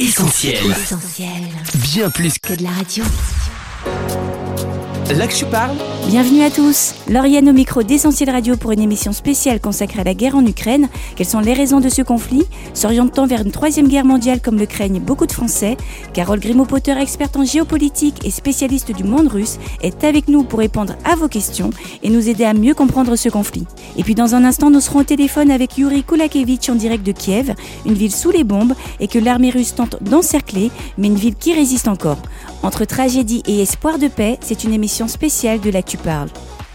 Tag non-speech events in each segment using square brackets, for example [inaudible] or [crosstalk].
Essentiel. Essentiel. Bien plus Que de la radio. Là que je parle, Bienvenue à tous. Lauriane au micro d'Essentiel Radio pour une émission spéciale consacrée à la guerre en Ukraine. Quelles sont les raisons de ce conflit? S'oriente-t-on vers une troisième guerre mondiale comme le craignent beaucoup de Français Carole Grimaud-Potter, experte en géopolitique et spécialiste du monde russe, est avec nous pour répondre à vos questions et nous aider à mieux comprendre ce conflit. Et puis dans un instant, nous serons au téléphone avec Yuri Kulakevich en direct de Kiev, une ville sous les bombes et que l'armée russe tente d'encercler, mais une ville qui résiste encore. Entre tragédie et espoir de paix, c'est une émission spéciale de l'Actu Parle.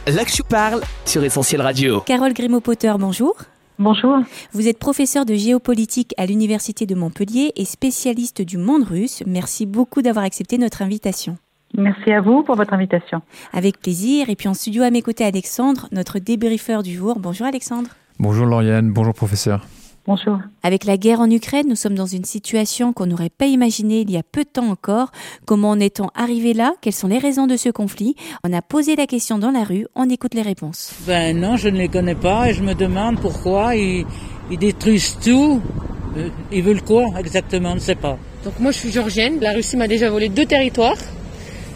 là que je parle sur Essentiel Radio. Carole Grimaud-Potter, bonjour. Bonjour. Vous êtes professeur de géopolitique à l'Université de Montpellier et spécialiste du monde russe. Merci beaucoup d'avoir accepté notre invitation. Merci à vous pour votre invitation. Avec plaisir. Et puis en studio à mes côtés, Alexandre, notre débriefeur du jour. Bonjour Alexandre. Bonjour Lauriane, bonjour professeur. Bonjour. Avec la guerre en Ukraine, nous sommes dans une situation qu'on n'aurait pas imaginée il y a peu de temps encore. Comment en est-on arrivé là? Quelles sont les raisons de ce conflit? On a posé la question dans la rue, on écoute les réponses. Ben non, je ne les connais pas et je me demande pourquoi ils, ils détruisent tout. Euh, Ils veulent quoi exactement, je ne sais pas. Donc moi je suis georgienne, la Russie m'a déjà volé deux territoires.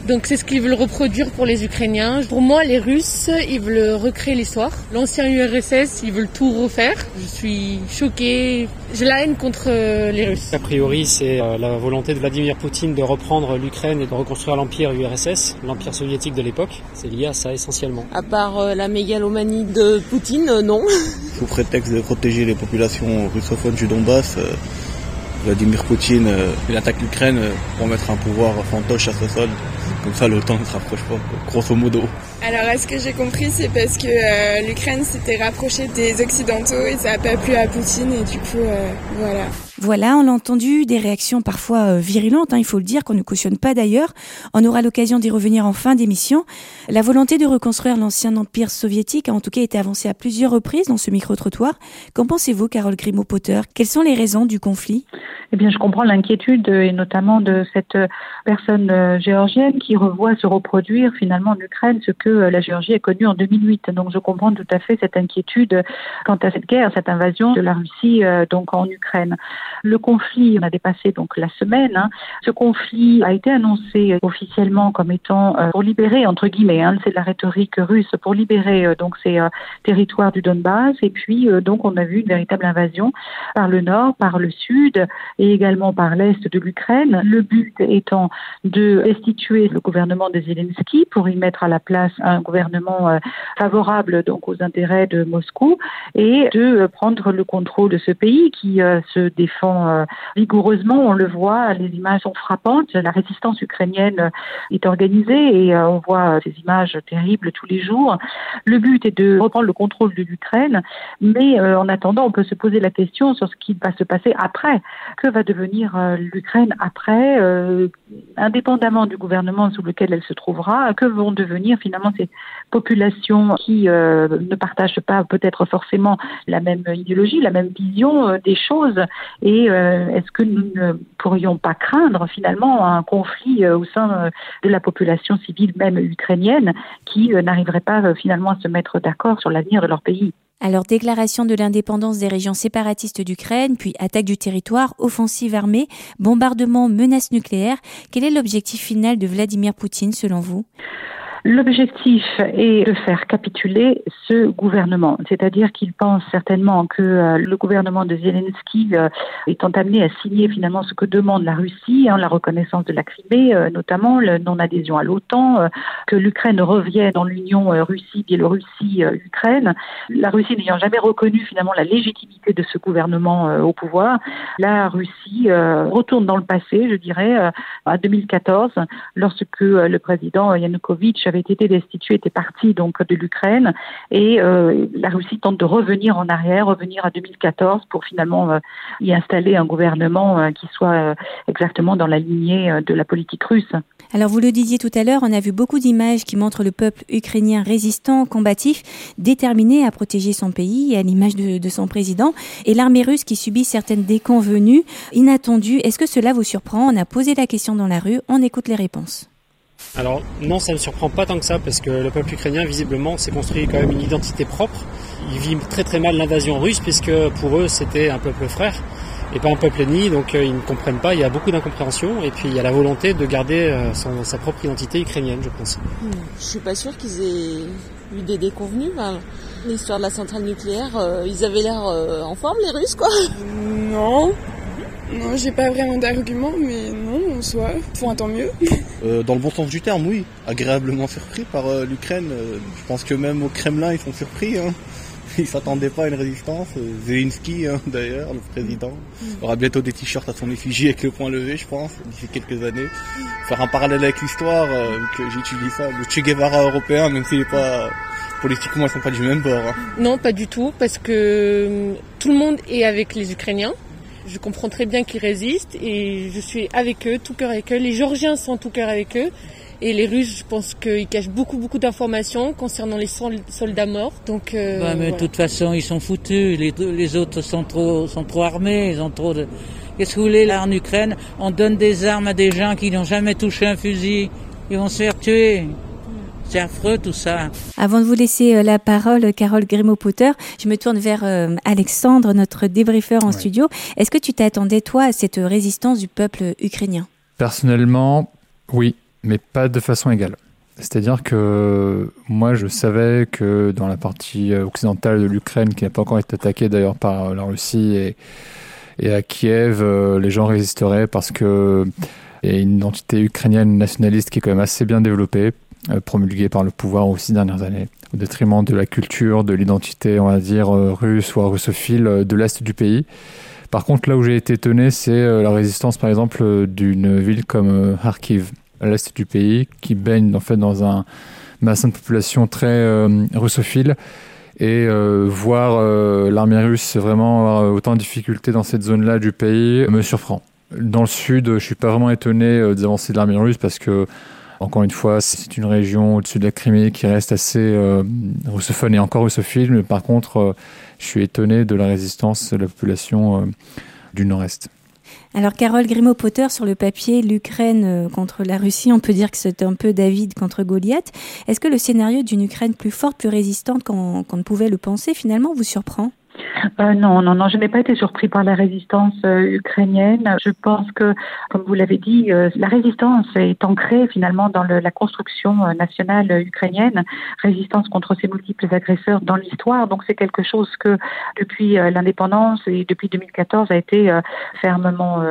Donc c'est ce qu'ils veulent reproduire pour les Ukrainiens. Pour moi les Russes, ils veulent recréer l'histoire. L'ancien URSS, ils veulent tout refaire. Je suis choquée, j'ai la haine contre euh, les Russes. A priori, c'est euh, la volonté de Vladimir Poutine de reprendre l'Ukraine et de reconstruire l'empire URSS, l'empire soviétique de l'époque. C'est lié à ça essentiellement. À part euh, la mégalomanie de Poutine, non. Sous prétexte de protéger les populations russophones du Donbass, euh, Vladimir Poutine euh, il attaque l'Ukraine euh, pour mettre un pouvoir fantoche à sa solde. Comme ça, l'OTAN ne se rapproche pas, grosso modo. Alors, à ce que j'ai compris, c'est parce que euh, l'Ukraine s'était rapprochée des Occidentaux et ça n'a pas plu à Poutine et du coup, voilà. Voilà, on l'a entendu, des réactions parfois euh, virulentes, hein, il faut le dire, qu'on ne cautionne pas d'ailleurs. On aura l'occasion d'y revenir en fin d'émission. La volonté de reconstruire l'ancien empire soviétique a en tout cas été avancée à plusieurs reprises dans ce micro-trottoir. Qu'en pensez-vous, Carole Grimaud-Potter? Quelles sont les raisons du conflit? Eh bien, je comprends l'inquiétude et notamment de cette euh, personne euh, géorgienne qui revoit se reproduire finalement en Ukraine ce que la Géorgie a connu en 2008. Donc, je comprends tout à fait cette inquiétude quant à cette guerre, cette invasion de la Russie donc en Ukraine. Le conflit, on a dépassé donc la semaine. hein. Ce conflit a été annoncé euh, officiellement comme étant euh, pour libérer entre guillemets, hein, c'est la rhétorique russe, pour libérer euh, donc ces territoires du Donbass. Et puis donc on a vu une véritable invasion par le nord, par le sud et également par l'est de l'Ukraine. Le but étant de destituer le gouvernement de Zelensky pour y mettre à la place un gouvernement favorable donc aux intérêts de Moscou et de prendre le contrôle de ce pays qui se défend euh, vigoureusement. On le voit, les images sont frappantes. La résistance ukrainienne euh, est organisée et euh, on voit euh, ces images terribles tous les jours. Le but est de reprendre le contrôle de l'Ukraine, mais euh, en attendant, on peut se poser la question sur ce qui va se passer après. Que va devenir euh, l'Ukraine après, euh, indépendamment du gouvernement sous lequel elle se trouvera Que vont devenir finalement ces populations qui euh, ne partagent pas peut-être forcément la même idéologie, la même vision euh, des choses euh, est-ce que nous ne pourrions pas craindre finalement un conflit euh, au sein euh, de la population civile même ukrainienne qui n'arriverait pas finalement à se mettre d'accord sur l'avenir de leur pays? Alors, déclaration de l'indépendance des régions séparatistes d'Ukraine, puis attaque du territoire, offensive armée, bombardement, menace nucléaire. Quel est l'objectif final de Vladimir Poutine selon vous? L'objectif est de faire capituler ce gouvernement, c'est-à-dire qu'il pense certainement que euh, le gouvernement de Zelensky euh, étant amené à signer finalement ce que demande la Russie, hein, la reconnaissance de la Crimée, euh, notamment la non-adhésion à l'OTAN, que l'Ukraine revienne dans l'Union Russie-Biélorussie-Ukraine. la Russie n'ayant jamais reconnu finalement la légitimité de ce gouvernement au pouvoir, la Russie retourne dans le passé, je dirais, à 2014, lorsque le président Yanukovych avait été destitué, était parti donc de l'Ukraine, et euh, la Russie tente de revenir en arrière, revenir à 2014 pour finalement euh, y installer un gouvernement euh, qui soit exactement dans la lignée de la politique russe. Alors vous le disiez tout à l'heure, on a vu beaucoup d'images qui montrent le peuple ukrainien résistant, combatif, déterminé à protéger son pays, à l'image de, de son président, et l'armée russe qui subit certaines déconvenues inattendues. Est-ce que cela vous surprend? On a posé la question dans la rue, on écoute les réponses. Alors non, ça ne surprend pas tant que ça parce que le peuple ukrainien visiblement s'est construit quand même une identité propre. Il vit très très mal l'invasion russe puisque pour eux c'était un peuple frère. et pas un peuple ennemi, donc ils ne comprennent pas, il y a beaucoup d'incompréhension, et puis il y a la volonté de garder sa propre identité ukrainienne, je pense. Hmm. Je suis pas sûr qu'ils aient eu des déconvenus. L'histoire de la centrale nucléaire, ils avaient l'air en forme, les Russes, quoi. Non, non, j'ai pas vraiment d'argument, mais non, en soi, faut un tant mieux. [laughs] Euh, dans le bon sens du terme, oui. Agréablement surpris par euh, l'Ukraine. Euh, je pense que même au Kremlin, ils sont surpris. Hein. [laughs] Ils s'attendaient pas à une résistance. Zelensky, hein, [laughs] d'ailleurs, le président, aura bientôt des t-shirts à son effigie avec le point levé, je pense, d'ici quelques années. Faire un parallèle avec l'histoire, que j'utilise ça, le Che Guevara européen, même s'il est pas politiquement, ils sont pas du même bord. Hein. Non, pas du tout, parce que tout le monde est avec les Ukrainiens. Je comprends très bien qu'ils résistent et je suis avec eux, tout cœur avec eux. Les Georgiens sont tout cœur avec eux. Et les Russes, je pense qu'ils cachent beaucoup, beaucoup d'informations concernant les soldats morts. Donc, euh, bah, mais de toute façon, ils sont foutus. Les, les autres sont trop, sont trop armés. Ils ont trop de. Qu'est-ce que vous voulez là en Ukraine? On donne des armes à des gens qui n'ont jamais touché un fusil. Ils vont se faire tuer. C'est affreux tout ça. Avant de vous laisser euh, la parole, Carole Grimaud-Potter, je me tourne vers euh, Alexandre, notre débriefeur en studio. Est-ce que tu t'attendais, toi, à cette résistance du peuple ukrainien? Personnellement, oui, mais pas de façon égale. C'est-à-dire que moi, je savais que dans la partie euh, occidentale de l'Ukraine, qui n'a pas encore été attaquée d'ailleurs par la Russie et, et à Kiev, les gens résisteraient parce que y a une identité ukrainienne nationaliste qui est quand même assez bien développée. Euh, promulguée par le pouvoir aux six dernières années, au détriment de la culture, de l'identité, on va dire, euh, russe ou russophile euh, de l'Est du pays. Par contre, là où j'ai été étonné, c'est la résistance, par exemple, d'une ville comme Kharkiv, à l'Est du pays, qui baigne en fait dans un bassin de population très russophile et voir l'armée russe vraiment avoir autant de difficultés dans cette zone-là du pays me surprend. Dans le sud, je suis pas vraiment étonné des avancées de l'armée russe parce que encore une fois, c'est une région au-dessus de la Crimée qui reste assez euh, russophone et encore russophile, mais par contre, euh, je suis étonné de la résistance de la population euh, du Nord-Est. Alors Carole Grimaud-Potter, sur le papier, l'Ukraine contre la Russie, on peut dire que c'est un peu David contre Goliath. Est-ce que le scénario d'une Ukraine plus forte, plus résistante qu'on ne pouvait le penser, finalement, vous surprend? Euh, non, non, non, je n'ai pas été surpris par la résistance euh, ukrainienne. Je pense que, comme vous l'avez dit, euh, la résistance est ancrée finalement dans le, la construction euh, nationale ukrainienne, résistance contre ces multiples agresseurs dans l'histoire. Donc c'est quelque chose que depuis l'indépendance et depuis 2014 a été fermement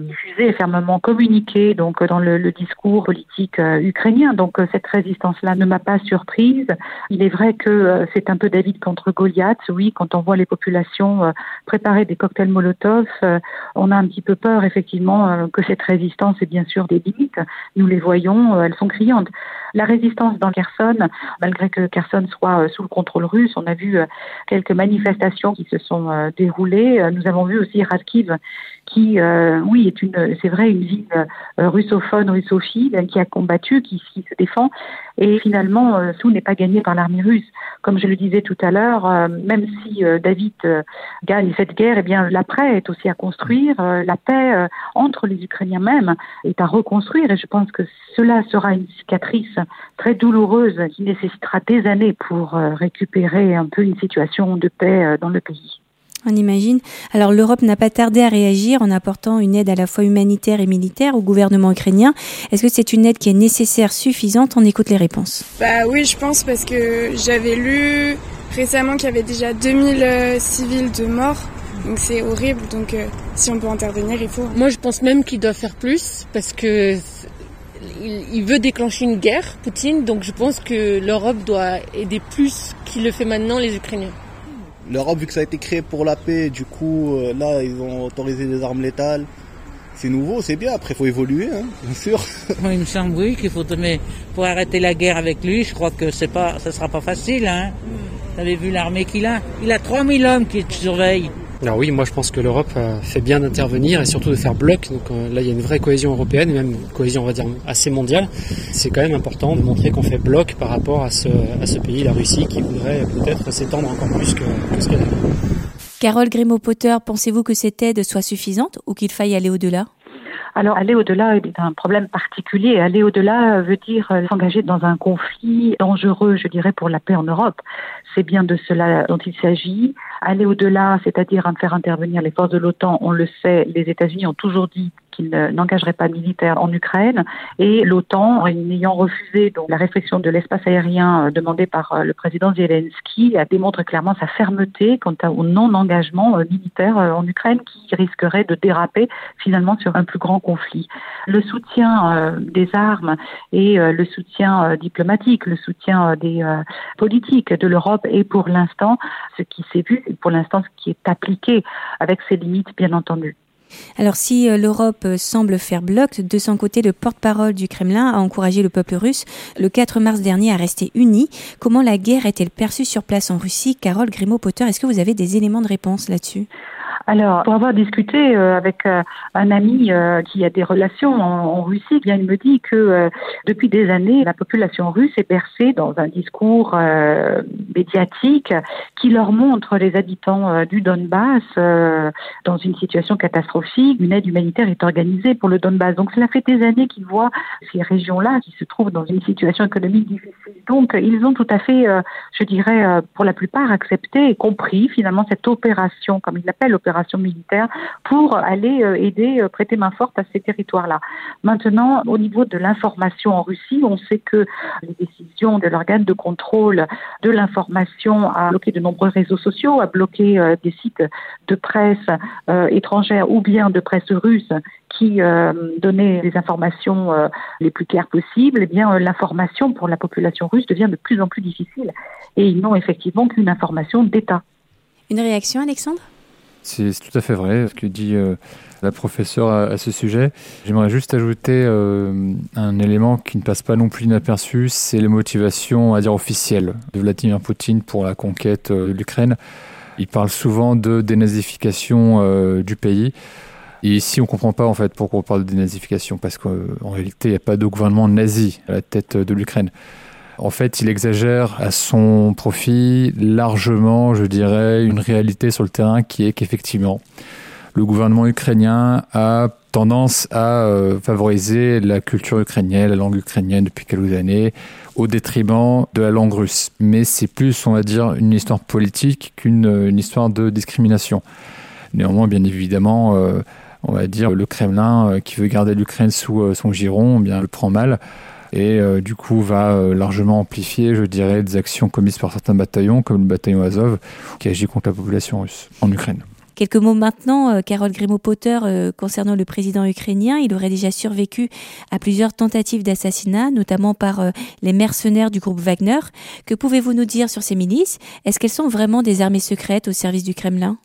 diffusé, fermement communiqué donc dans le, le discours politique ukrainien. Donc cette résistance-là ne m'a pas surprise. Il est vrai que c'est un peu David contre Goliath, oui, quand on voit les population euh, préparer des cocktails Molotov, euh, on a un petit peu peur effectivement euh, que cette résistance ait bien sûr des limites. Nous les voyons, elles sont criantes. La résistance dans Kherson, malgré que Kherson soit sous le contrôle russe, on a vu quelques manifestations qui se sont déroulées. Nous avons vu aussi Kharkiv qui, euh, oui, est une, c'est vrai, une ville euh, russophone, russophile, qui a combattu, qui, se défend. Et finalement, euh, tout n'est pas gagné par l'armée russe. Comme je le disais tout à l'heure, euh, même si David gagne cette guerre, eh bien, l'après est aussi à construire. la paix entre les Ukrainiens même est à reconstruire. Et je pense que cela sera une cicatrice très douloureuse qui nécessitera des années pour récupérer un peu une situation de paix dans le pays. On imagine. Alors l'Europe n'a pas tardé à réagir en apportant une aide à la fois humanitaire et militaire au gouvernement ukrainien. Est-ce que c'est une aide qui est nécessaire, suffisante? On écoute les réponses. Bah oui, je pense parce que j'avais lu récemment qu'il y avait déjà 2000 euh, civils de morts. Donc c'est horrible. Donc euh, si on peut intervenir, il faut. Moi, je pense même qu'il doit faire plus parce que il veut déclencher une guerre, Poutine. Donc je pense que l'Europe doit aider plus qu'il le fait maintenant les Ukrainiens. L'Europe, vu que ça a été créé pour la paix, du coup, euh, là, ils ont autorisé des armes létales. C'est nouveau, c'est bien. Après, il faut évoluer, hein, bien sûr. [laughs] il me semble, oui, qu'il faut, mais pour arrêter la guerre avec lui, je crois que c'est pas, ça sera pas facile, hein. Vous avez vu l'armée qu'il a? Il a 3000 hommes qui surveillent. Alors oui, moi je pense que l'Europe euh, fait bien d'intervenir et surtout de faire bloc. Donc euh, là, il y a une vraie cohésion européenne, même une cohésion, on va dire, assez mondiale. C'est quand même important de montrer qu'on fait bloc par rapport à ce, à ce pays, la Russie, qui voudrait peut-être s'étendre encore plus que, que ce qu'elle Carole Grimaud-Potter, pensez-vous que cette aide soit suffisante ou qu'il faille aller au-delà? Alors, aller au-delà est un problème particulier. Aller au-delà veut dire s'engager dans un conflit dangereux, je dirais, pour la paix en Europe. C'est bien de cela dont il s'agit. Aller au-delà, c'est-à-dire faire intervenir les forces de l'OTAN, on le sait, les États-Unis ont toujours dit qu'il n'engagerait pas militaire en Ukraine et l'OTAN, ayant refusé la réflexion de l'espace aérien euh, demandée par euh, le président Zelensky, a démontré clairement sa fermeté quant au non-engagement euh, militaire en Ukraine qui risquerait de déraper finalement sur un plus grand conflit. Le soutien des armes et le soutien diplomatique, le soutien des politiques de l'Europe est pour l'instant ce qui s'est vu, pour l'instant ce qui est appliqué avec ses limites bien entendu. Alors si euh, l'Europe euh, semble faire bloc, de son côté, le porte-parole du Kremlin a encouragé le peuple russe le 4 mars dernier à rester uni. Comment la guerre est-elle perçue sur place en Russie? Carole Grimaud-Potter, est-ce que vous avez des éléments de réponse là-dessus? Alors, pour avoir discuté euh, avec euh, un ami euh, qui a des relations en, Russie, bien il me dit que depuis des années, la population russe est bercée dans un discours médiatique qui leur montre les habitants du Donbass dans une situation catastrophique. Une aide humanitaire est organisée pour le Donbass. Donc, cela fait des années qu'ils voient ces régions-là qui se trouvent dans une situation économique difficile. Donc, ils ont tout à fait, je dirais, pour la plupart accepté et compris finalement cette opération, comme ils l'appellent, opération militaire pour aller euh, aider, euh, prêter main forte à ces territoires-là. Maintenant, au niveau de l'information en Russie, on sait que les décisions de l'organe de contrôle de l'information a bloqué de nombreux réseaux sociaux, a bloqué euh, des sites de presse étrangère ou bien de presse russe qui donnaient les informations les plus claires possibles, eh bien l'information pour la population russe devient de plus en plus difficile et ils n'ont effectivement qu'une information d'État. Une réaction, Alexandre? C'est tout à fait vrai ce que dit euh, la professeure à, ce sujet. J'aimerais juste ajouter euh, un élément qui ne passe pas non plus inaperçu, c'est les motivations, à dire officielles, de Vladimir Poutine pour la conquête euh, de l'Ukraine. Il parle souvent de dénazification du pays. Et ici, on ne comprend pas en fait pourquoi on parle de dénazification, parce qu'en réalité, il n'y a pas de gouvernement nazi à la tête de l'Ukraine. En fait, il exagère à son profit largement, je dirais, une réalité sur le terrain qui est qu'effectivement, le gouvernement ukrainien a tendance à euh, favoriser la culture ukrainienne, la langue ukrainienne depuis quelques années, au détriment de la langue russe. Mais c'est plus, on va dire, une histoire politique qu'une histoire de discrimination. Néanmoins, bien évidemment, euh, on va dire, le Kremlin euh, qui veut garder l'Ukraine sous son giron, eh bien, le prend mal et euh, du coup va euh, largement amplifier, je dirais, des actions commises par certains bataillons, comme le bataillon Azov, qui agit contre la population russe en Ukraine. Quelques mots maintenant, euh, Carole Grimaud-Potter, concernant le président ukrainien. Il aurait déjà survécu à plusieurs tentatives d'assassinat, notamment par les mercenaires du groupe Wagner. Que pouvez-vous nous dire sur ces milices? Est-ce qu'elles sont vraiment des armées secrètes au service du Kremlin?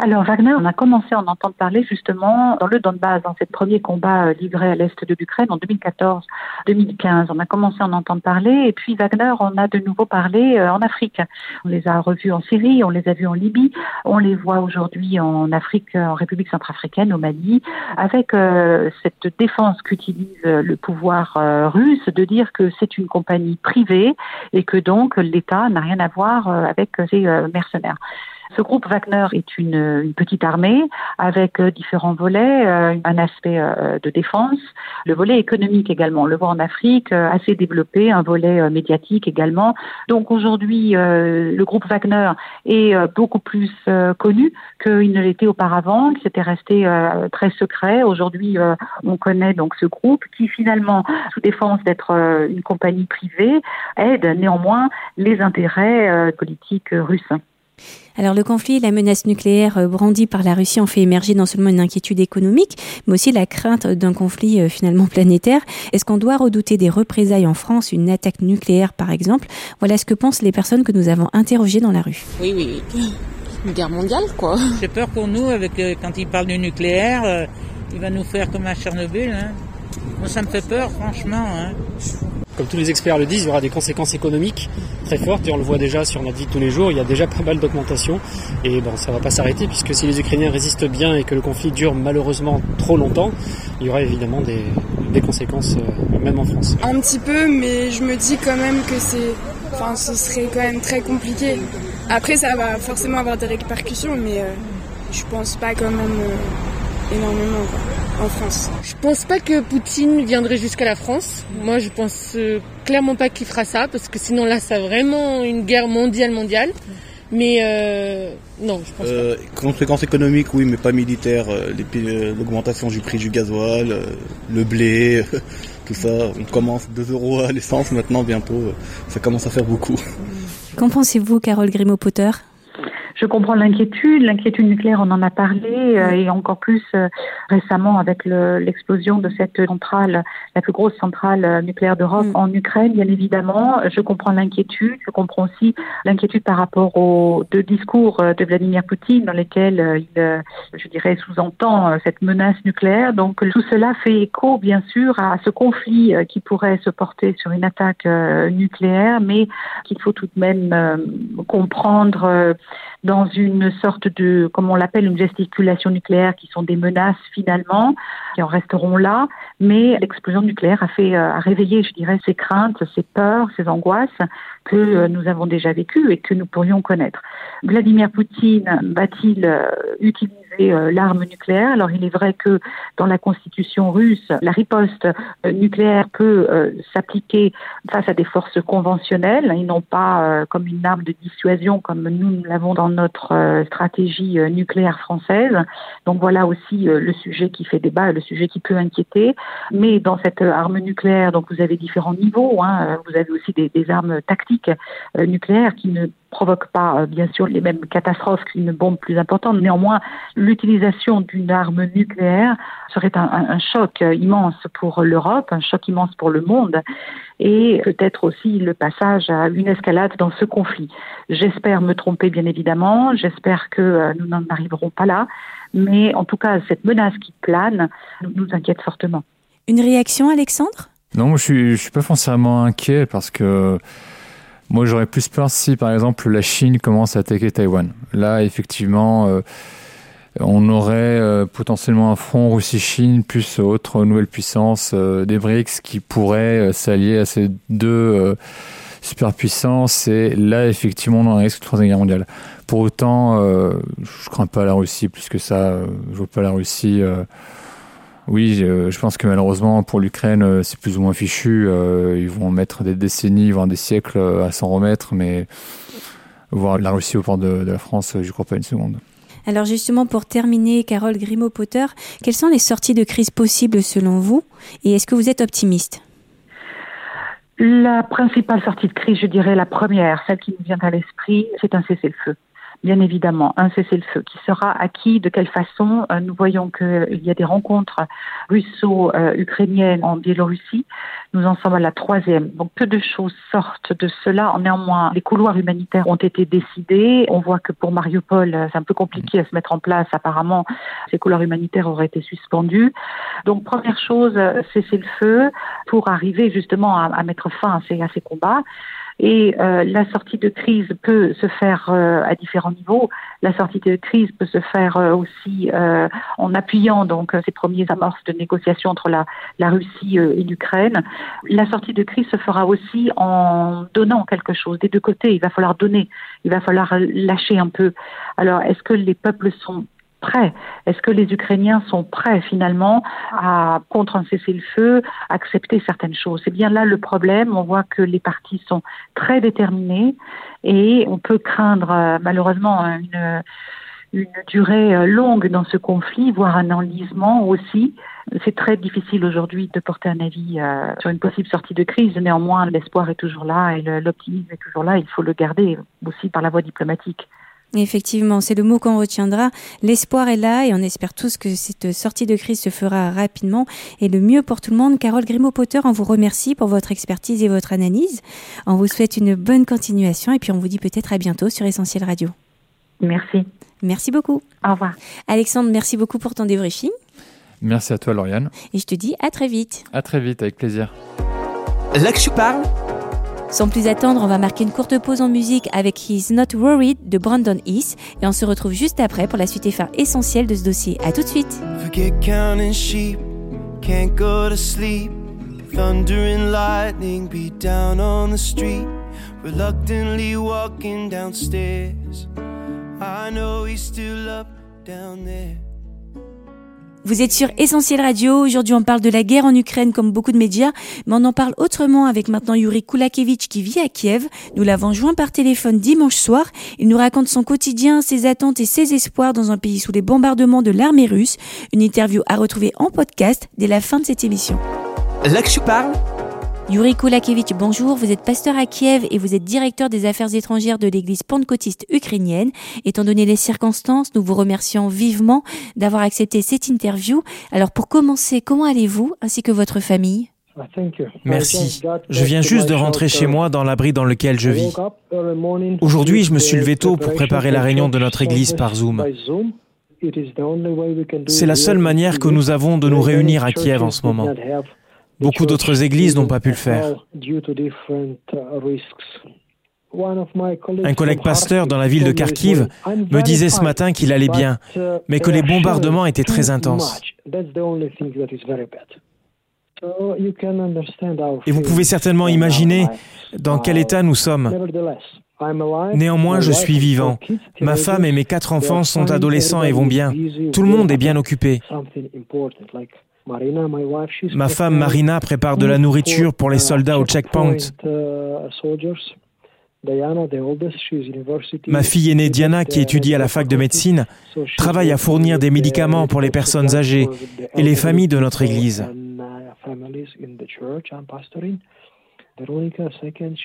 Alors Wagner, on a commencé à en entendre parler justement dans le Donbass, dans ces premiers combats euh, livrés à l'est de l'Ukraine en 2014-2015. On a commencé à en entendre parler et puis Wagner, on a de nouveau parlé euh, en Afrique. On les a revus en Syrie, on les a vus en Libye, on les voit aujourd'hui en Afrique, en République centrafricaine, au Mali, avec euh, cette défense qu'utilise le pouvoir russe de dire que c'est une compagnie privée et que donc l'État n'a rien à voir avec ces mercenaires. Ce groupe Wagner est une, une petite armée avec euh, différents volets, euh, un aspect euh, de défense, le volet économique également. On le voit en Afrique, assez développé, un volet médiatique également. Donc aujourd'hui, le groupe Wagner est beaucoup plus connu qu'il ne l'était auparavant, qui s'était resté très secret. Aujourd'hui, on connaît donc ce groupe qui finalement, sous défense d'être une compagnie privée, aide néanmoins les intérêts politiques russes. Alors le conflit et la menace nucléaire euh, brandie par la Russie ont fait émerger non seulement une inquiétude économique, mais aussi la crainte d'un conflit euh, finalement [laughs] planétaire. Est-ce qu'on doit redouter des représailles en France, une attaque nucléaire par exemple? Voilà ce que pensent les personnes que nous avons interrogées dans la rue. Oui, oui, oui. Une guerre mondiale, quoi. J'ai peur pour nous, avec euh, quand il parle du nucléaire, il va nous faire comme à Tchernobyl. Hein. Moi, ça me fait peur, franchement. Hein comme tous les experts le disent, il y aura des conséquences économiques très fortes et on le voit déjà sur notre vie de tous les jours, il y a déjà pas mal d'augmentation et bon, ça va pas s'arrêter puisque si les Ukrainiens résistent bien et que le conflit dure malheureusement trop longtemps, il y aura évidemment des, conséquences euh, même en France. Un petit peu, mais je me dis quand même que c'est, enfin, ce serait quand même très compliqué. Après, ça va forcément avoir des répercussions, mais euh, je pense pas quand même euh, énormément. En France. Je pense pas que Poutine viendrait jusqu'à la France. Moi, je pense euh, clairement pas qu'il fera ça, parce que sinon là, ça vraiment une guerre mondiale mondiale. Mais euh, non, je pense euh, Conséquences économiques, oui, mais pas militaires. Euh, l'augmentation du prix du gasoil, le blé, [laughs] tout ça. On commence 2 euros à l'essence maintenant, bientôt. Ça commence à faire beaucoup. Qu'en pensez-vous, Carole Grimaud-Potter? Je comprends l'inquiétude. L'inquiétude nucléaire, on en a parlé, euh, et encore plus euh, récemment avec l'explosion de cette centrale, la plus grosse centrale euh, nucléaire d'Europe mm. en Ukraine, bien évidemment. Je comprends l'inquiétude. Je comprends aussi l'inquiétude par rapport aux deux discours de Vladimir Poutine dans lesquels il, je dirais, sous-entend cette menace nucléaire. Donc tout cela fait écho, bien sûr, à ce conflit qui pourrait se porter sur une attaque nucléaire, mais qu'il faut tout de même comprendre dans une sorte de, comme on l'appelle, une gesticulation nucléaire, qui sont des menaces finalement, qui en resteront là. Mais l'explosion nucléaire a fait, euh, a réveillé, je dirais, ces craintes, ces peurs, ces angoisses que euh, nous avons déjà vécues et que nous pourrions connaître. Vladimir Poutine va-t-il euh, utiliser l'arme nucléaire Alors il est vrai que dans la constitution russe, la riposte nucléaire peut s'appliquer face à des forces conventionnelles et non pas comme une arme de dissuasion comme nous l'avons dans notre euh, stratégie euh, nucléaire française. Donc voilà aussi euh, le sujet qui fait débat, le sujet qui peut inquiéter. Mais dans cette arme nucléaire, donc vous avez différents niveaux. Hein. Vous avez aussi des armes tactiques nucléaires qui ne provoque pas, euh, bien sûr, les mêmes catastrophes qu'une bombe plus importante. Néanmoins, l'utilisation d'une arme nucléaire serait un, un, choc immense pour l'Europe, un choc immense pour le monde, et peut-être aussi le passage à une escalade dans ce conflit. J'espère me tromper, bien évidemment. J'espère que euh, nous n'en arriverons pas là. Mais en tout cas, cette menace qui plane nous, nous inquiète fortement. Une réaction, Alexandre? Non, je suis, je suis pas foncièrement inquiet parce que moi, j'aurais plus peur si, par exemple, la Chine commence à attaquer Taïwan. Là, effectivement, euh, on aurait euh, potentiellement un front Russie-Chine plus autre nouvelle puissance euh, des BRICS qui pourraient s'allier à ces deux superpuissances. Et là, effectivement, on un risque de troisième guerre mondiale. Pour autant, je crains pas la Russie plus que ça. je vois pas la Russie oui, je pense que malheureusement pour l'Ukraine, euh, c'est plus ou moins fichu. Euh, ils vont mettre des décennies, voire des siècles euh, à s'en remettre, mais voir la Russie au port de, la France, je ne crois pas une seconde. Alors justement, pour terminer, Carole Grimaud-Potter, quelles sont les sorties de crise possibles selon vous? Et est-ce que vous êtes optimiste? La principale sortie de crise, je dirais la première, celle qui nous vient à l'esprit, c'est un cessez-le-feu bien évidemment un cessez-le-feu qui sera acquis, de quelle façon. Euh, nous voyons qu'il y a des rencontres russo-ukrainiennes en Biélorussie. Nous en sommes à la troisième. Donc peu de choses sortent de cela. Néanmoins, les couloirs humanitaires ont été décidés. On voit que pour Mariupol, c'est un peu compliqué à se mettre en place. Apparemment, ces couloirs humanitaires auraient été suspendus. Donc première chose, cesser le feu pour arriver justement à, à mettre fin à ces, à ces combats. Et euh, la sortie de crise peut se faire euh, à différents niveaux. La sortie de crise peut se faire euh, aussi en appuyant donc ces premiers amorces de négociations entre la, la Russie et l'Ukraine. La sortie de crise se fera aussi en donnant quelque chose des deux côtés. Il va falloir donner, il va falloir lâcher un peu. Alors, est-ce que les peuples sont prêts Est-ce que les Ukrainiens sont prêts finalement à, contre un cessez-le-feu, accepter certaines choses? C'est bien là le problème. On voit que les partis sont très déterminés et on peut craindre euh, malheureusement une, une durée euh, longue dans ce conflit, voire un enlisement aussi. C'est très difficile aujourd'hui de porter un avis euh, sur une possible sortie de crise. Néanmoins, l'espoir est toujours là et l'optimisme est toujours là. Il faut le garder aussi par la voie diplomatique. Effectivement, c'est le mot qu'on retiendra. L'espoir est là et on espère tous que cette sortie de crise se fera rapidement et le mieux pour tout le monde. Carole Grimaud-Potter, on vous remercie pour votre expertise et votre analyse. On vous souhaite une bonne continuation et puis on vous dit peut-être à bientôt sur Essentiel Radio. Merci. Merci beaucoup. Au revoir. Alexandre, merci beaucoup pour ton débriefing. Merci à toi, Lauriane. Et je te dis à très vite. À très vite, avec plaisir. Là que je parle sans plus attendre, on va marquer une courte pause en musique avec He's Not Worried de Brandon East et on se retrouve juste après pour la suite et fin essentielle de ce dossier. À tout de suite. Reluctantly walking downstairs. Vous êtes sur Essentiel Radio. Aujourd'hui, on parle de la guerre en Ukraine comme beaucoup de médias, mais on en parle autrement avec maintenant Yuri Kulakevich qui vit à Kiev. Nous l'avons joint par téléphone dimanche soir. Il nous raconte son quotidien, ses attentes et ses espoirs dans un pays sous les bombardements de l'armée russe. Une interview à retrouver en podcast dès la fin de cette émission. Je parle Yuri Kulakevich, bonjour. Vous êtes pasteur à Kiev et vous êtes directeur des affaires étrangères de l'église pentecôtiste ukrainienne. Étant donné les circonstances, nous vous remercions vivement d'avoir accepté cette interview. Alors pour commencer, comment allez-vous ainsi que votre famille? Merci. Je viens juste de rentrer chez moi dans l'abri dans lequel je vis. Aujourd'hui, je me suis levé tôt pour préparer la réunion de notre Église par Zoom. C'est la seule manière que nous avons de nous réunir à Kiev en ce moment. Beaucoup d'autres églises n'ont pas pu le faire. Un collègue pasteur dans la ville de Kharkiv me disait ce matin qu'il allait bien, mais que les bombardements étaient très intenses. Et vous pouvez certainement imaginer dans quel état nous sommes. Néanmoins, je suis vivant. Ma femme et mes quatre enfants sont adolescents et vont bien. Tout le monde est bien occupé. Ma femme Marina prépare de la nourriture pour les soldats au checkpoint. Ma fille aînée Diana, qui étudie à la fac de médecine, travaille à fournir des médicaments pour les personnes âgées et les familles de notre Église.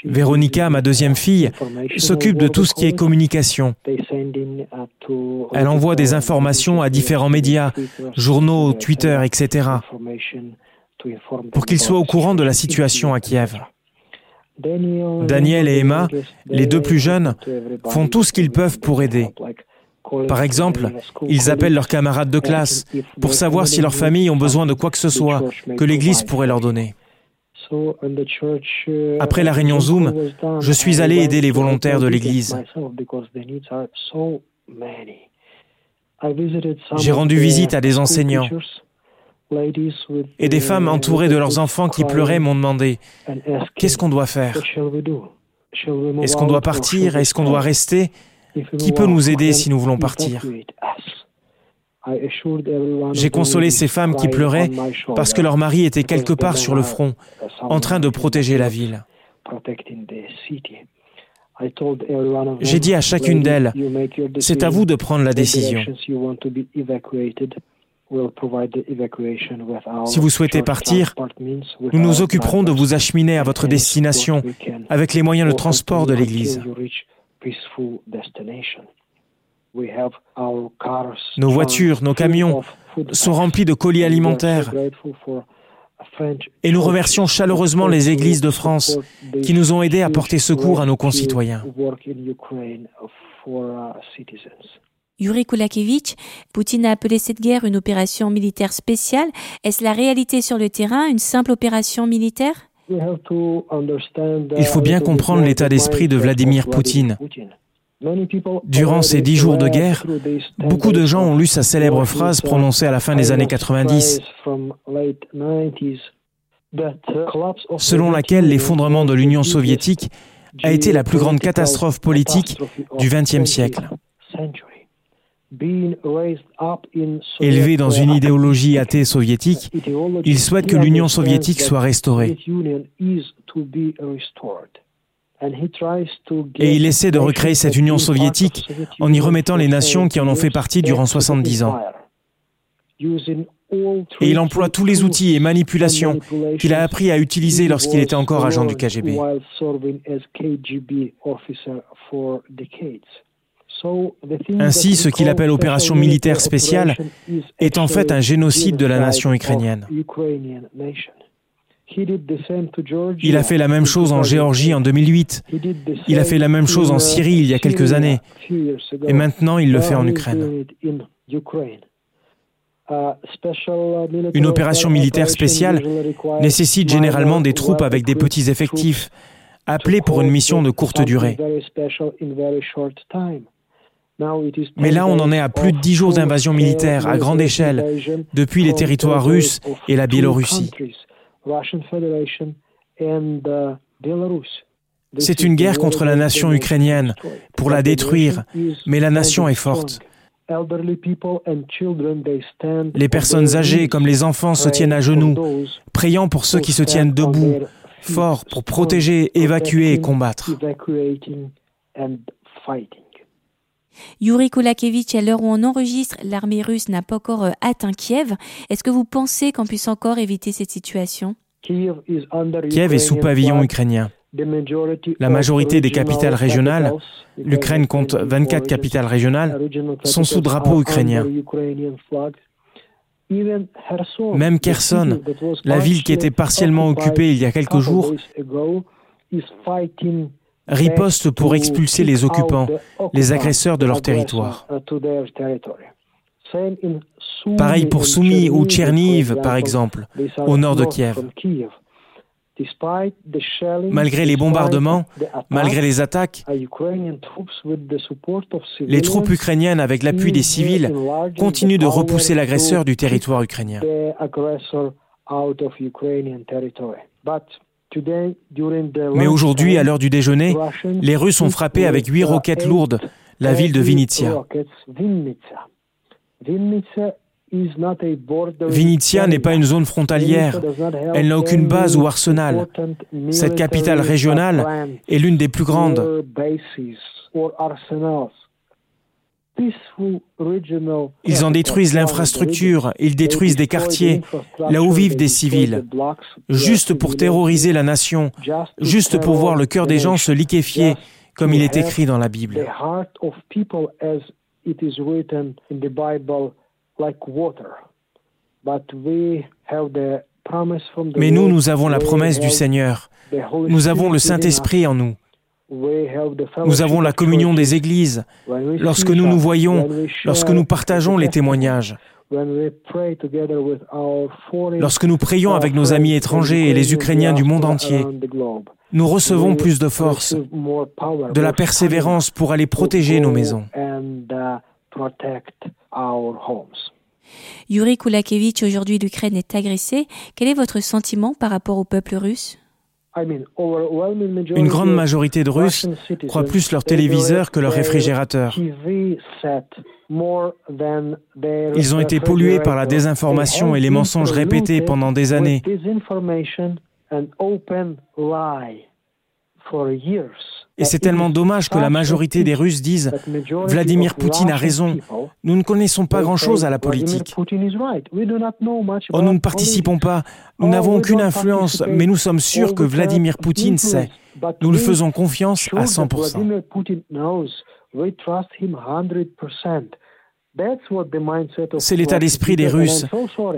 Véronica, ma deuxième fille, s'occupe de tout ce qui est communication. Elle envoie des informations à différents médias, journaux, Twitter, etc., pour qu'ils soient au courant de la situation à Kiev. Daniel et Emma, les deux plus jeunes, font tout ce qu'ils peuvent pour aider. Par exemple, ils appellent leurs camarades de classe pour savoir si leurs familles ont besoin de quoi que ce soit que l'Église pourrait leur donner. Après la réunion Zoom, je suis allé aider les volontaires de l'Église. J'ai rendu visite à des enseignants et des femmes entourées de leurs enfants qui pleuraient m'ont demandé Qu'est-ce qu'on doit faire? Est-ce qu'on doit partir? Est-ce qu'on doit rester? Qui peut nous aider si nous voulons partir? J'ai consolé ces femmes qui pleuraient parce que leur mari était quelque part sur le front, en train de protéger la ville. J'ai dit à chacune d'elles, c'est à vous de prendre la décision. Si vous souhaitez partir, nous nous occuperons de vous acheminer à votre destination avec les moyens de transport de l'Église. Nos voitures, nos camions sont remplis de colis alimentaires. Et nous remercions chaleureusement les églises de France qui nous ont aidés à porter secours à nos concitoyens. Yuri Kulakevich, Poutine a appelé cette guerre une opération militaire spéciale. Est-ce la réalité sur le terrain, une simple opération militaire? Il faut bien comprendre l'état d'esprit de Vladimir Poutine. Durant ces dix jours de guerre, beaucoup de gens ont lu sa célèbre phrase prononcée à la fin des années 90, selon laquelle l'effondrement de l'Union soviétique a été la plus grande catastrophe politique du XXe siècle. Élevé dans une idéologie athée soviétique, il souhaite que l'Union soviétique soit restaurée. Et il essaie de recréer cette Union soviétique en y remettant les nations qui en ont fait partie durant 70 ans. Et il emploie tous les outils et manipulations qu'il a appris à utiliser lorsqu'il était encore agent du KGB. Ainsi, ce qu'il appelle opération militaire spéciale est en fait un génocide de la nation ukrainienne. Il a fait la même chose en Géorgie en 2008. Il a fait la même chose en Syrie il y a quelques années. Et maintenant, il le fait en Ukraine. Une opération militaire spéciale nécessite généralement des troupes avec des petits effectifs, appelées pour une mission de courte durée. Mais là, on en est à plus de dix jours d'invasion militaire à grande échelle depuis les territoires russes et la Biélorussie. C'est une guerre contre la nation ukrainienne, pour la détruire, mais la nation est forte. Les personnes âgées comme les enfants se tiennent à genoux, priant pour ceux qui se tiennent debout, forts pour protéger, évacuer et combattre. Yuri Kulakevich, à l'heure où on enregistre, l'armée russe n'a pas encore euh, atteint Kiev. Est-ce que vous pensez qu'on puisse encore éviter cette situation? Kiev est sous pavillon ukrainien. La majorité des capitales régionales, l'Ukraine compte 24 capitales régionales, sont sous drapeau ukrainien. Même Kherson, la ville qui était partiellement occupée il y a quelques jours, riposte pour expulser les occupants, les agresseurs de leur territoire. Pareil pour Soumy ou Tcherniv, par exemple, au nord de Kiev. Malgré les bombardements, malgré les attaques, les troupes ukrainiennes, avec l'appui des civils, continuent de repousser l'agresseur du territoire ukrainien. Mais aujourd'hui, à l'heure du déjeuner, les Russes ont frappé avec huit roquettes lourdes la ville de Vinnytsia. Vinnytsia n'est pas une zone frontalière. Elle n'a aucune base ou arsenal. Cette capitale régionale est l'une des plus grandes. Ils en détruisent l'infrastructure, ils détruisent des quartiers, là où vivent des civils, juste pour terroriser la nation, juste pour voir le cœur des gens se liquéfier, comme il est écrit dans la Bible. Mais nous, nous avons la promesse du Seigneur. Nous avons le Saint-Esprit en nous. Nous avons la communion des églises. Lorsque nous nous voyons, lorsque nous partageons les témoignages, lorsque nous prions avec nos amis étrangers et les Ukrainiens du monde entier, nous recevons plus de force, de la persévérance pour aller protéger nos maisons. Yuri Kulakevich, aujourd'hui l'Ukraine est agressée. Quel est votre sentiment par rapport au peuple russe? Une grande majorité de Russes croient plus leur téléviseur que leur réfrigérateur. Ils ont été pollués par la désinformation et les mensonges répétés pendant des années. Et c'est tellement dommage que la majorité des Russes disent Vladimir Poutine a raison, nous ne connaissons pas grand-chose à la politique. Oh, nous ne participons pas, nous n'avons aucune influence, mais nous sommes sûrs que Vladimir Poutine sait. Nous lui faisons confiance à 100%. C'est l'état d'esprit des Russes.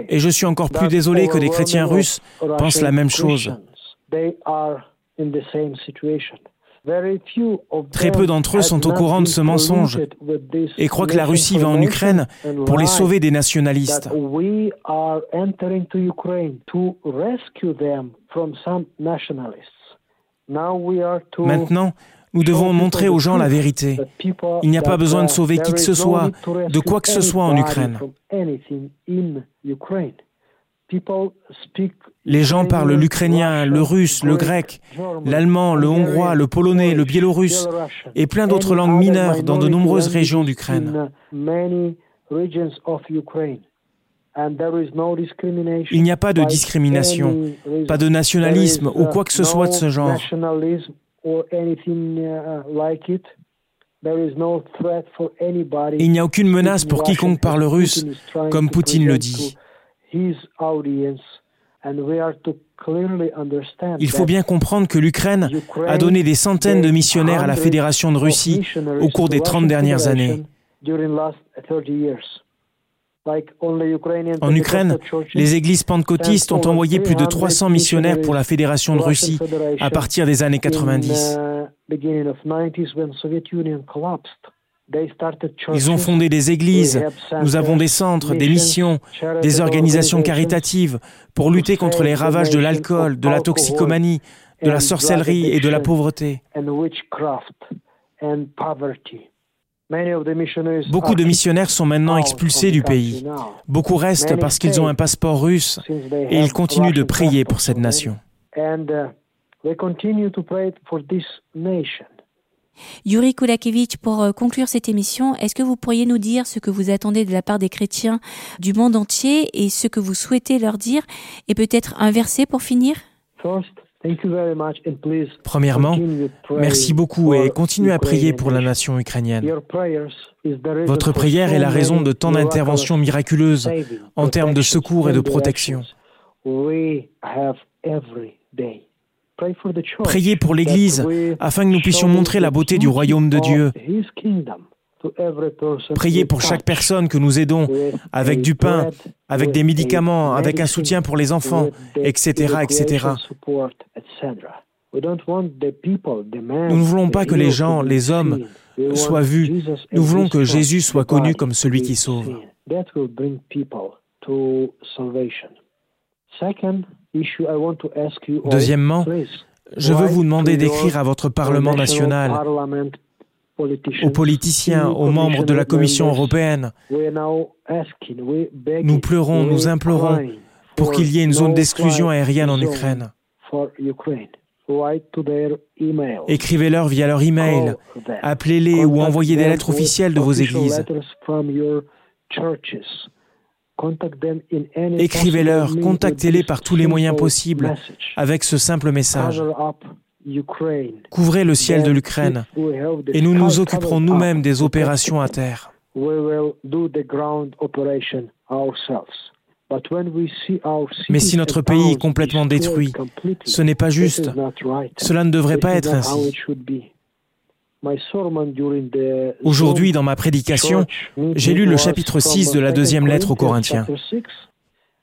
Et je suis encore plus désolé que des chrétiens russes pensent la même chose. Très peu d'entre eux sont au courant de ce mensonge et croient que la Russie va en Ukraine pour les sauver des nationalistes. Maintenant, nous devons montrer aux gens la vérité. Il n'y a pas besoin de sauver qui que ce soit, de quoi que ce soit en Ukraine. Les gens parlent l'ukrainien, le russe, le grec, l'allemand, le hongrois, le polonais, le biélorusse et plein d'autres langues mineures dans de nombreuses régions d'Ukraine. Il n'y a pas de discrimination, pas de nationalisme ou quoi que ce soit de ce genre. Il n'y a aucune menace pour quiconque parle russe, comme Poutine le dit. Il faut bien comprendre que l'Ukraine a donné des centaines de missionnaires à la Fédération de Russie au cours des 30 dernières années. En Ukraine, les églises pentecôtistes ont envoyé plus de 300 missionnaires pour la Fédération de Russie à partir des années 90. Ils ont fondé des églises, nous avons des centres, des missions, des organisations caritatives pour lutter contre les ravages de l'alcool, de la toxicomanie, de la sorcellerie et de la pauvreté. Beaucoup de missionnaires sont maintenant expulsés du pays. Beaucoup restent parce qu'ils ont un passeport russe et ils continuent de prier pour cette nation. Yuri Kulakevich, pour euh, conclure cette émission, est-ce que vous pourriez nous dire ce que vous attendez de la part des chrétiens du monde entier et ce que vous souhaitez leur dire et peut-être un verset pour finir? Premièrement, merci beaucoup et continuez à prier pour la nation ukrainienne. Votre prière est la raison de tant d'interventions miraculeuses en termes de secours et de protection. Priez pour l'Église afin que nous puissions montrer la beauté du royaume de Dieu. Priez pour chaque personne que nous aidons avec du pain, avec des médicaments, avec un soutien pour les enfants, etc., etc. Nous ne voulons pas que les gens, les hommes, soient vus. Nous voulons que Jésus soit connu comme celui qui sauve. Deuxièmement, je veux vous demander d'écrire à votre Parlement national, aux politiciens, aux membres de la Commission européenne. Nous pleurons, nous implorons pour qu'il y ait une zone d'exclusion aérienne en Ukraine. Écrivez-leur via leur email, appelez-les ou envoyez des lettres officielles de vos églises. Écrivez-leur, contactez-les par tous les moyens possibles avec ce simple message. Couvrez le ciel de l'Ukraine et nous nous occuperons nous-mêmes des opérations à terre. Mais si notre pays est complètement détruit, ce n'est pas juste. Cela ne devrait pas être ainsi. Aujourd'hui, dans ma prédication, j'ai lu le chapitre 6 de la deuxième lettre aux Corinthiens.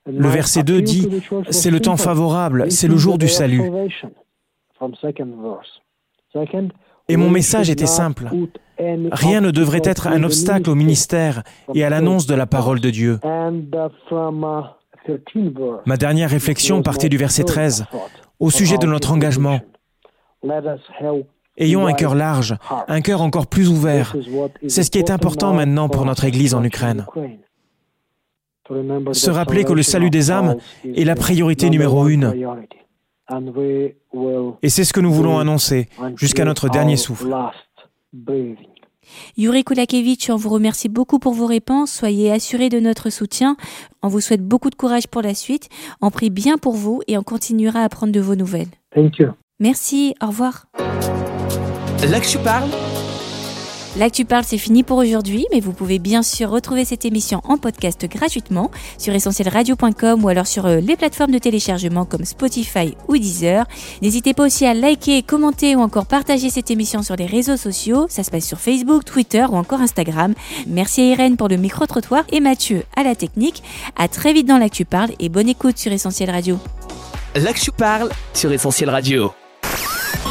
Le verset 2 dit, C'est le temps favorable, c'est le jour du salut. Et mon message était simple. Rien ne devrait être un obstacle au ministère et à l'annonce de la parole de Dieu. Ma dernière réflexion partait du verset 13 au sujet de notre engagement. Ayons un cœur large, un cœur encore plus ouvert. C'est ce qui est important maintenant pour notre Église en Ukraine. Se rappeler que le salut des âmes est la priorité numéro une. Et c'est ce que nous voulons annoncer jusqu'à notre dernier souffle. Yuri Kulakevich, on vous remercie beaucoup pour vos réponses. Soyez assurés de notre soutien. On vous souhaite beaucoup de courage pour la suite. On prie bien pour vous et on continuera à prendre de vos nouvelles. Merci, au revoir. Là que tu parles Là que tu parles, c'est fini pour aujourd'hui, mais vous pouvez bien sûr retrouver cette émission en podcast gratuitement sur essentielradio.com ou alors sur euh, les plateformes de téléchargement comme Spotify ou Deezer. N'hésitez pas aussi à liker, commenter ou encore partager cette émission sur les réseaux sociaux. Ça se passe sur Facebook, Twitter ou encore Instagram. Merci à Irène pour le micro-trottoir et Mathieu à la technique. À très vite dans Là que tu parles et bonne écoute sur Essentiel Radio. Parles sur Essentiel Radio.